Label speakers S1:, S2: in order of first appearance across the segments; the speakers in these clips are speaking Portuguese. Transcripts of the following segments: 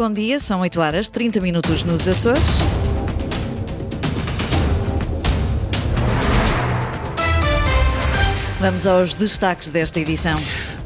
S1: bom dia. São 8 horas 30 minutos nos Açores. Vamos aos destaques desta edição.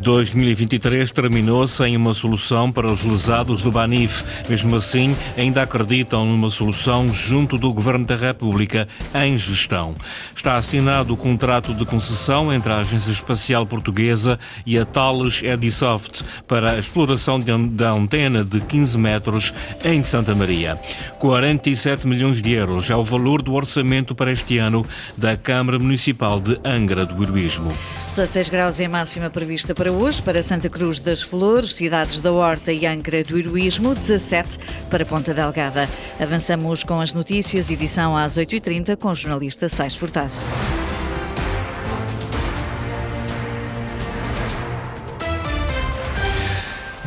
S2: 2023 terminou sem uma solução para os lesados do Banif. Mesmo assim, ainda acreditam numa solução junto do Governo da República em gestão. Está assinado o contrato de concessão entre a Agência Espacial Portuguesa e a Thales Edisoft para a exploração da antena de 15 metros em Santa Maria. 47 milhões de euros é o valor do orçamento para este ano da Câmara Municipal de Angra do Heroísmo.
S1: 16 graus é a máxima prevista para hoje, para Santa Cruz das Flores, cidades da Horta e Angra do Heroísmo, 17 para Ponta Delgada. Avançamos com as notícias, edição às 8h30, com o jornalista Sais Furtado.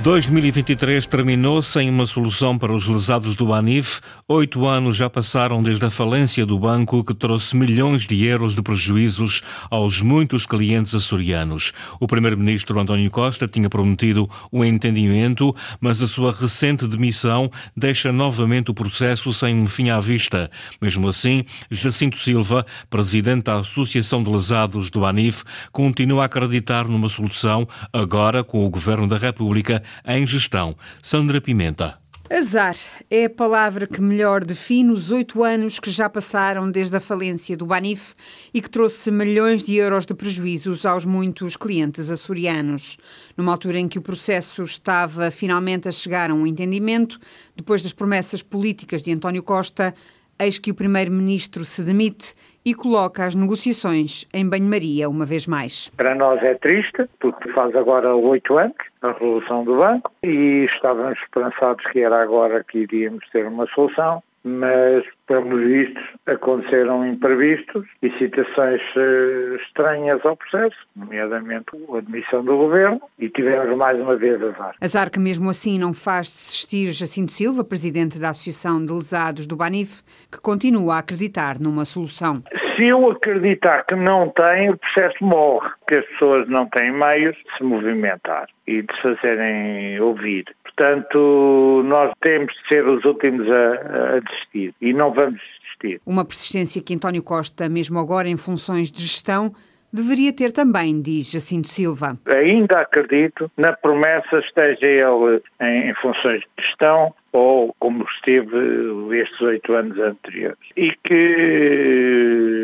S2: 2023 terminou sem uma solução para os lesados do Banif. Oito anos já passaram desde a falência do banco que trouxe milhões de euros de prejuízos aos muitos clientes açorianos. O primeiro-ministro António Costa tinha prometido um entendimento, mas a sua recente demissão deixa novamente o processo sem um fim à vista. Mesmo assim, Jacinto Silva, presidente da Associação de Lesados do Banif, continua a acreditar numa solução, agora com o Governo da República em gestão. Sandra Pimenta.
S3: Azar é a palavra que melhor define os oito anos que já passaram desde a falência do Banif e que trouxe milhões de euros de prejuízos aos muitos clientes açorianos. Numa altura em que o processo estava finalmente a chegar a um entendimento, depois das promessas políticas de António Costa, eis que o primeiro-ministro se demite e coloca as negociações em banho-maria uma vez mais.
S4: Para nós é triste, porque faz agora oito anos a resolução do banco e estávamos esperançados que era agora que iríamos ter uma solução mas, pelos vistos, aconteceram imprevistos e situações uh, estranhas ao processo, nomeadamente a admissão do governo, e tivemos mais uma vez azar.
S3: Azar que, mesmo assim, não faz desistir Jacinto Silva, presidente da Associação de Lesados do Banif, que continua a acreditar numa solução.
S4: Se eu acreditar que não tem, o processo morre, que as pessoas não têm meios de se movimentar e de se fazerem ouvir. Portanto, nós temos de ser os últimos a, a desistir e não vamos desistir.
S3: Uma persistência que António Costa, mesmo agora em funções de gestão, deveria ter também, diz Jacinto Silva.
S4: Ainda acredito na promessa, esteja ele em funções de gestão ou como esteve estes oito anos anteriores. E que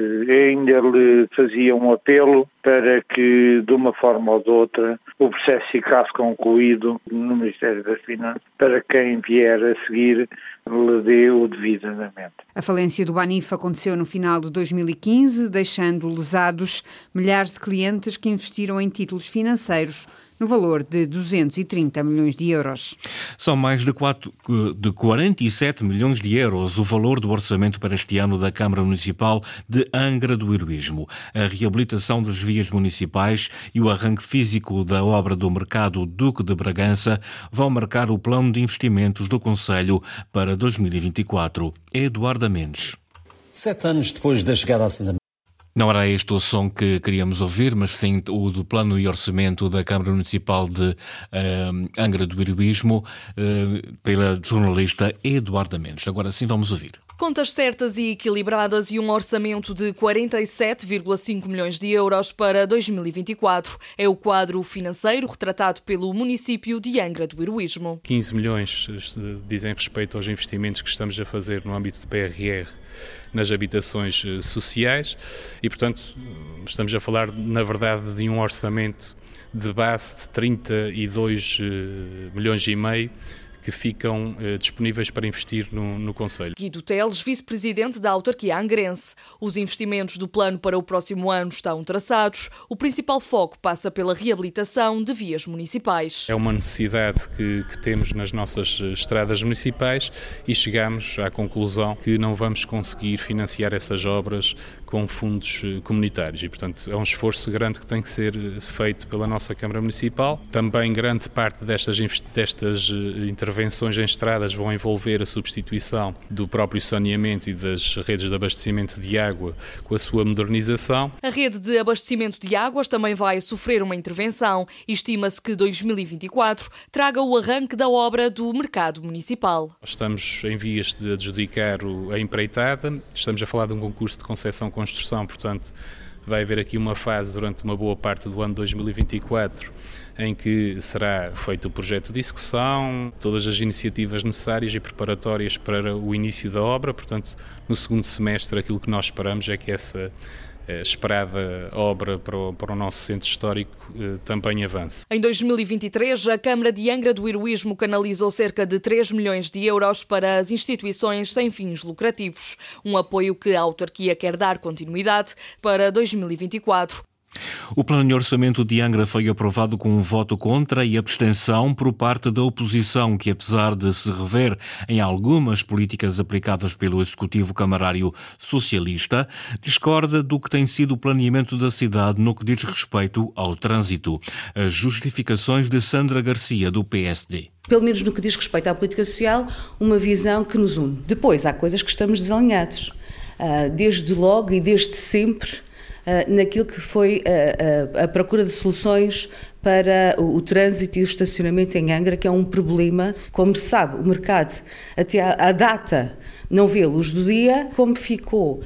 S4: ainda lhe fazia um apelo para que, de uma forma ou de outra, o processo ficasse concluído no Ministério das Finanças, para quem vier a seguir lhe dê o devido andamento.
S3: A falência do Banif aconteceu no final de 2015, deixando lesados milhares de clientes que investiram em títulos financeiros no valor de 230 milhões de euros.
S2: São mais de, 4, de 47 milhões de euros o valor do orçamento para este ano da Câmara Municipal de Angra do Heroísmo. A reabilitação das vias municipais e o arranque físico da obra do Mercado Duque de Bragança vão marcar o plano de investimentos do Conselho para 2024. Eduardo Mendes.
S5: Sete anos depois da chegada à
S2: não era este o som que queríamos ouvir, mas sim o do plano e orçamento da Câmara Municipal de uh, Angra do Heroísmo, uh, pela jornalista Eduarda Mendes. Agora sim vamos ouvir.
S6: Contas certas e equilibradas e um orçamento de 47,5 milhões de euros para 2024. É o quadro financeiro retratado pelo município de Angra do Heroísmo.
S7: 15 milhões dizem respeito aos investimentos que estamos a fazer no âmbito do PRR nas habitações eh, sociais e, portanto, estamos a falar, na verdade, de um orçamento de base de 32 eh, milhões e meio que ficam eh, disponíveis para investir no, no Conselho.
S6: Guido Teles, vice-presidente da autarquia angrense. Os investimentos do plano para o próximo ano estão traçados. O principal foco passa pela reabilitação de vias municipais.
S7: É uma necessidade que, que temos nas nossas eh, estradas municipais e chegamos à conclusão que não vamos conseguir financiar essas obras com fundos comunitários e, portanto, é um esforço grande que tem que ser feito pela nossa Câmara Municipal. Também grande parte destas, destas intervenções em estradas vão envolver a substituição do próprio saneamento e das redes de abastecimento de água com a sua modernização.
S6: A rede de abastecimento de águas também vai sofrer uma intervenção estima-se que 2024 traga o arranque da obra do mercado municipal.
S7: Estamos em vias de adjudicar a empreitada, estamos a falar de um concurso de concessão-construção, portanto vai haver aqui uma fase durante uma boa parte do ano 2024 em que será feito o projeto de execução, todas as iniciativas necessárias e preparatórias para o início da obra. Portanto, no segundo semestre, aquilo que nós esperamos é que essa esperada obra para o, para o, nosso centro histórico eh, também avance.
S6: Em 2023, a Câmara de Angra do Heroísmo canalizou cerca de 3 milhões de euros para as instituições sem fins lucrativos, um apoio que a autarquia quer dar continuidade para 2024.
S2: O plano de orçamento de Angra foi aprovado com um voto contra e abstenção por parte da oposição, que, apesar de se rever em algumas políticas aplicadas pelo Executivo Camarário Socialista, discorda do que tem sido o planeamento da cidade no que diz respeito ao trânsito. As justificações de Sandra Garcia, do PSD
S8: pelo menos no que diz respeito à política social, uma visão que nos une. Depois, há coisas que estamos desalinhados. Ah, desde logo e desde sempre, naquilo que foi a, eh, a, eh, a procura de soluções para o, o, trânsito e o estacionamento em Angra, que é um problema. Como se sabe, o mercado, até à data, não vê luz do dia, como ficou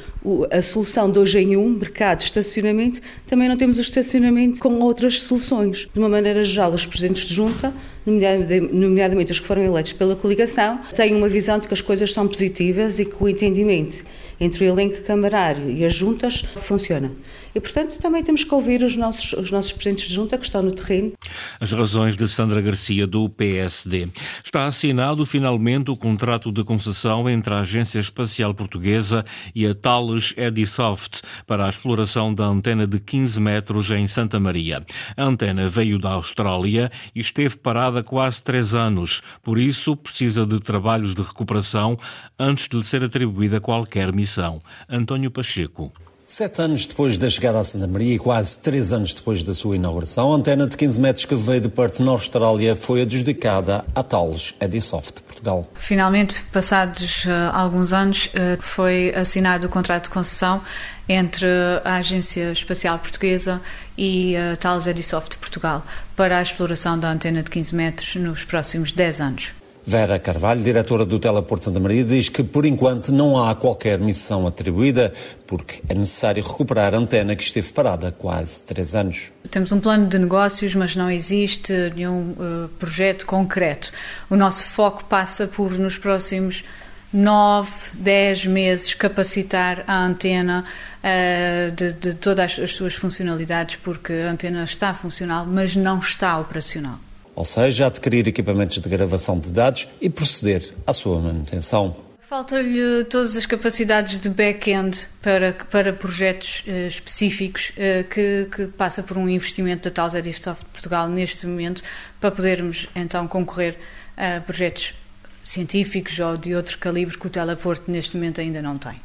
S8: a solução de hoje em um, mercado, estacionamento, também não temos o estacionamento com outras soluções. De uma maneira geral, os presidentes de junta, nomeadamente os que foram eleitos pela coligação, têm uma visão de que as coisas são positivas e que o entendimento entre o elenco camarário e as juntas funciona. E, portanto, também temos que ouvir os nossos, os nossos presidentes de junta que estão no terreno.
S2: As razões de Sandra Garcia, do PSD. Está assinado finalmente o contrato de concessão entre a Agência Espacial Portuguesa e a Thales Edisoft para a exploração da antena de 15 metros em Santa Maria. A antena veio da Austrália e esteve parada quase três anos, por isso precisa de trabalhos de recuperação antes de lhe ser atribuída qualquer missão. António Pacheco.
S5: Sete anos depois da chegada a Santa Maria e quase três anos depois da sua inauguração, a antena de 15 metros que veio de Perth, na Austrália, foi adjudicada à Thales Edisoft Portugal.
S9: Finalmente, passados uh, alguns anos, uh, foi assinado o contrato de concessão entre a Agência Espacial Portuguesa e a uh, Thales Edisoft Portugal para a exploração da antena de 15 metros nos próximos 10 anos.
S5: Vera Carvalho, diretora do Teleporto Santa Maria, diz que por enquanto não há qualquer missão atribuída, porque é necessário recuperar a antena que esteve parada há quase três anos.
S9: Temos um plano de negócios, mas não existe nenhum uh, projeto concreto. O nosso foco passa por, nos próximos nove, dez meses, capacitar a antena uh, de, de todas as suas funcionalidades, porque a antena está funcional, mas não está operacional
S5: ou seja, adquirir equipamentos de gravação de dados e proceder à sua manutenção.
S9: Falta-lhe todas as capacidades de back-end para, para projetos uh, específicos uh, que, que, passa por um investimento da Tals Edisoft Portugal neste momento para podermos então concorrer a projetos científicos ou de outro calibre que o Teleporto neste momento ainda não tem.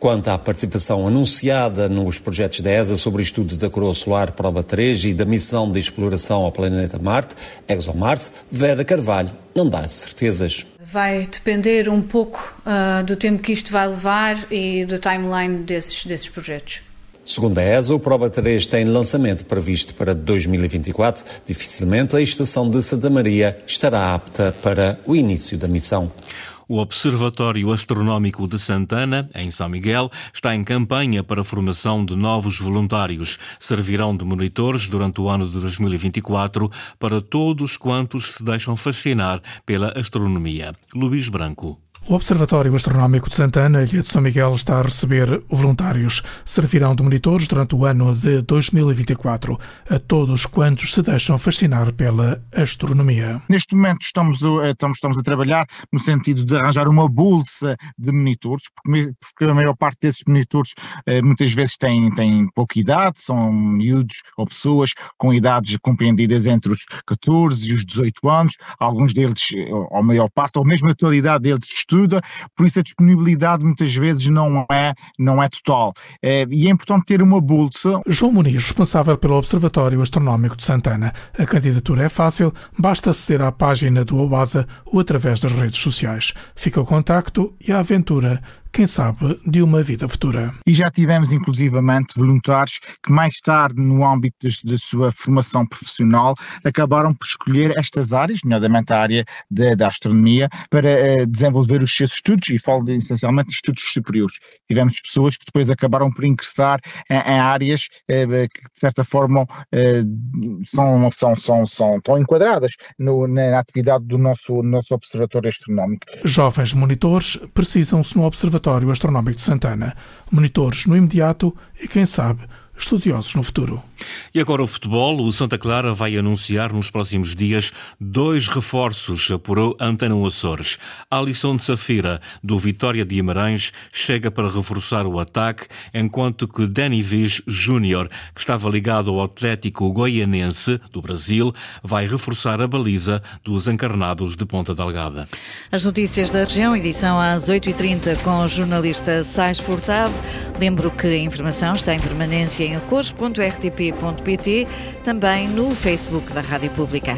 S5: Quanto à participação anunciada nos projetos da ESA sobre o estudo da coroa solar Prova 3 e da missão de exploração ao planeta Marte, ExoMars, Vera Carvalho não dá certezas.
S9: Vai depender um pouco uh, do tempo que isto vai levar e do timeline desses, desses projetos.
S5: Segundo a ESA, o Prova 3 tem lançamento previsto para 2024. Dificilmente a estação de Santa Maria estará apta para o início da missão.
S2: O Observatório Astronómico de Santana, em São Miguel, está em campanha para a formação de novos voluntários. Servirão de monitores durante o ano de 2024 para todos quantos se deixam fascinar pela astronomia. Luís Branco.
S10: O Observatório Astronómico de Santana, Ilha de São Miguel, está a receber voluntários. Servirão de monitores durante o ano de 2024 a todos quantos se deixam fascinar pela astronomia.
S11: Neste momento estamos, estamos, estamos a trabalhar no sentido de arranjar uma bolsa de monitores, porque, a maior parte desses monitores eh, muitas vezes têm, têm pouca idade, são miúdos ou pessoas com idades compreendidas entre os 14 e os 18 anos, alguns deles, ou a maior parte, ou mesmo a totalidade deles, estudam ajuda, por isso a disponibilidade muitas vezes não é, não é total. Eh, e é importante ter uma bolsa.
S10: João Muniz, responsável pelo Observatório Astronómico de Santana. A candidatura é fácil, basta aceder à página do OASA ou através das redes sociais. Fica o contacto e a aventura quem sabe, de uma vida futura.
S11: E já tivemos inclusivamente voluntários que mais tarde, no âmbito da sua formação profissional, acabaram por escolher estas áreas, nomeadamente a área da, da astronomia, para uh, desenvolver os seus estudos, e falo de, essencialmente de estudos superiores. Tivemos pessoas que depois acabaram por ingressar em, em áreas uh, que, de certa forma, uh, são, são, são, são, estão enquadradas no, na atividade do nosso, nosso Observatório Astronómico.
S10: Jovens monitores precisam-se no Observatório Observatório Astronómico de Santana. Monitores no imediato e, quem sabe, estudiosos no futuro.
S2: E agora o futebol. O Santa Clara vai anunciar nos próximos dias dois reforços, apurou Antena Açores. Alisson de Safira, do Vitória de Guimarães, chega para reforçar o ataque, enquanto que Danny Viz Júnior, que estava ligado ao Atlético Goianense, do Brasil, vai reforçar a baliza dos encarnados de Ponta Delgada.
S1: As notícias da região, edição às 8h30 com o jornalista Sais Furtado. Lembro que a informação está em permanência em cores.rtp.pt, também no Facebook da Rádio Pública.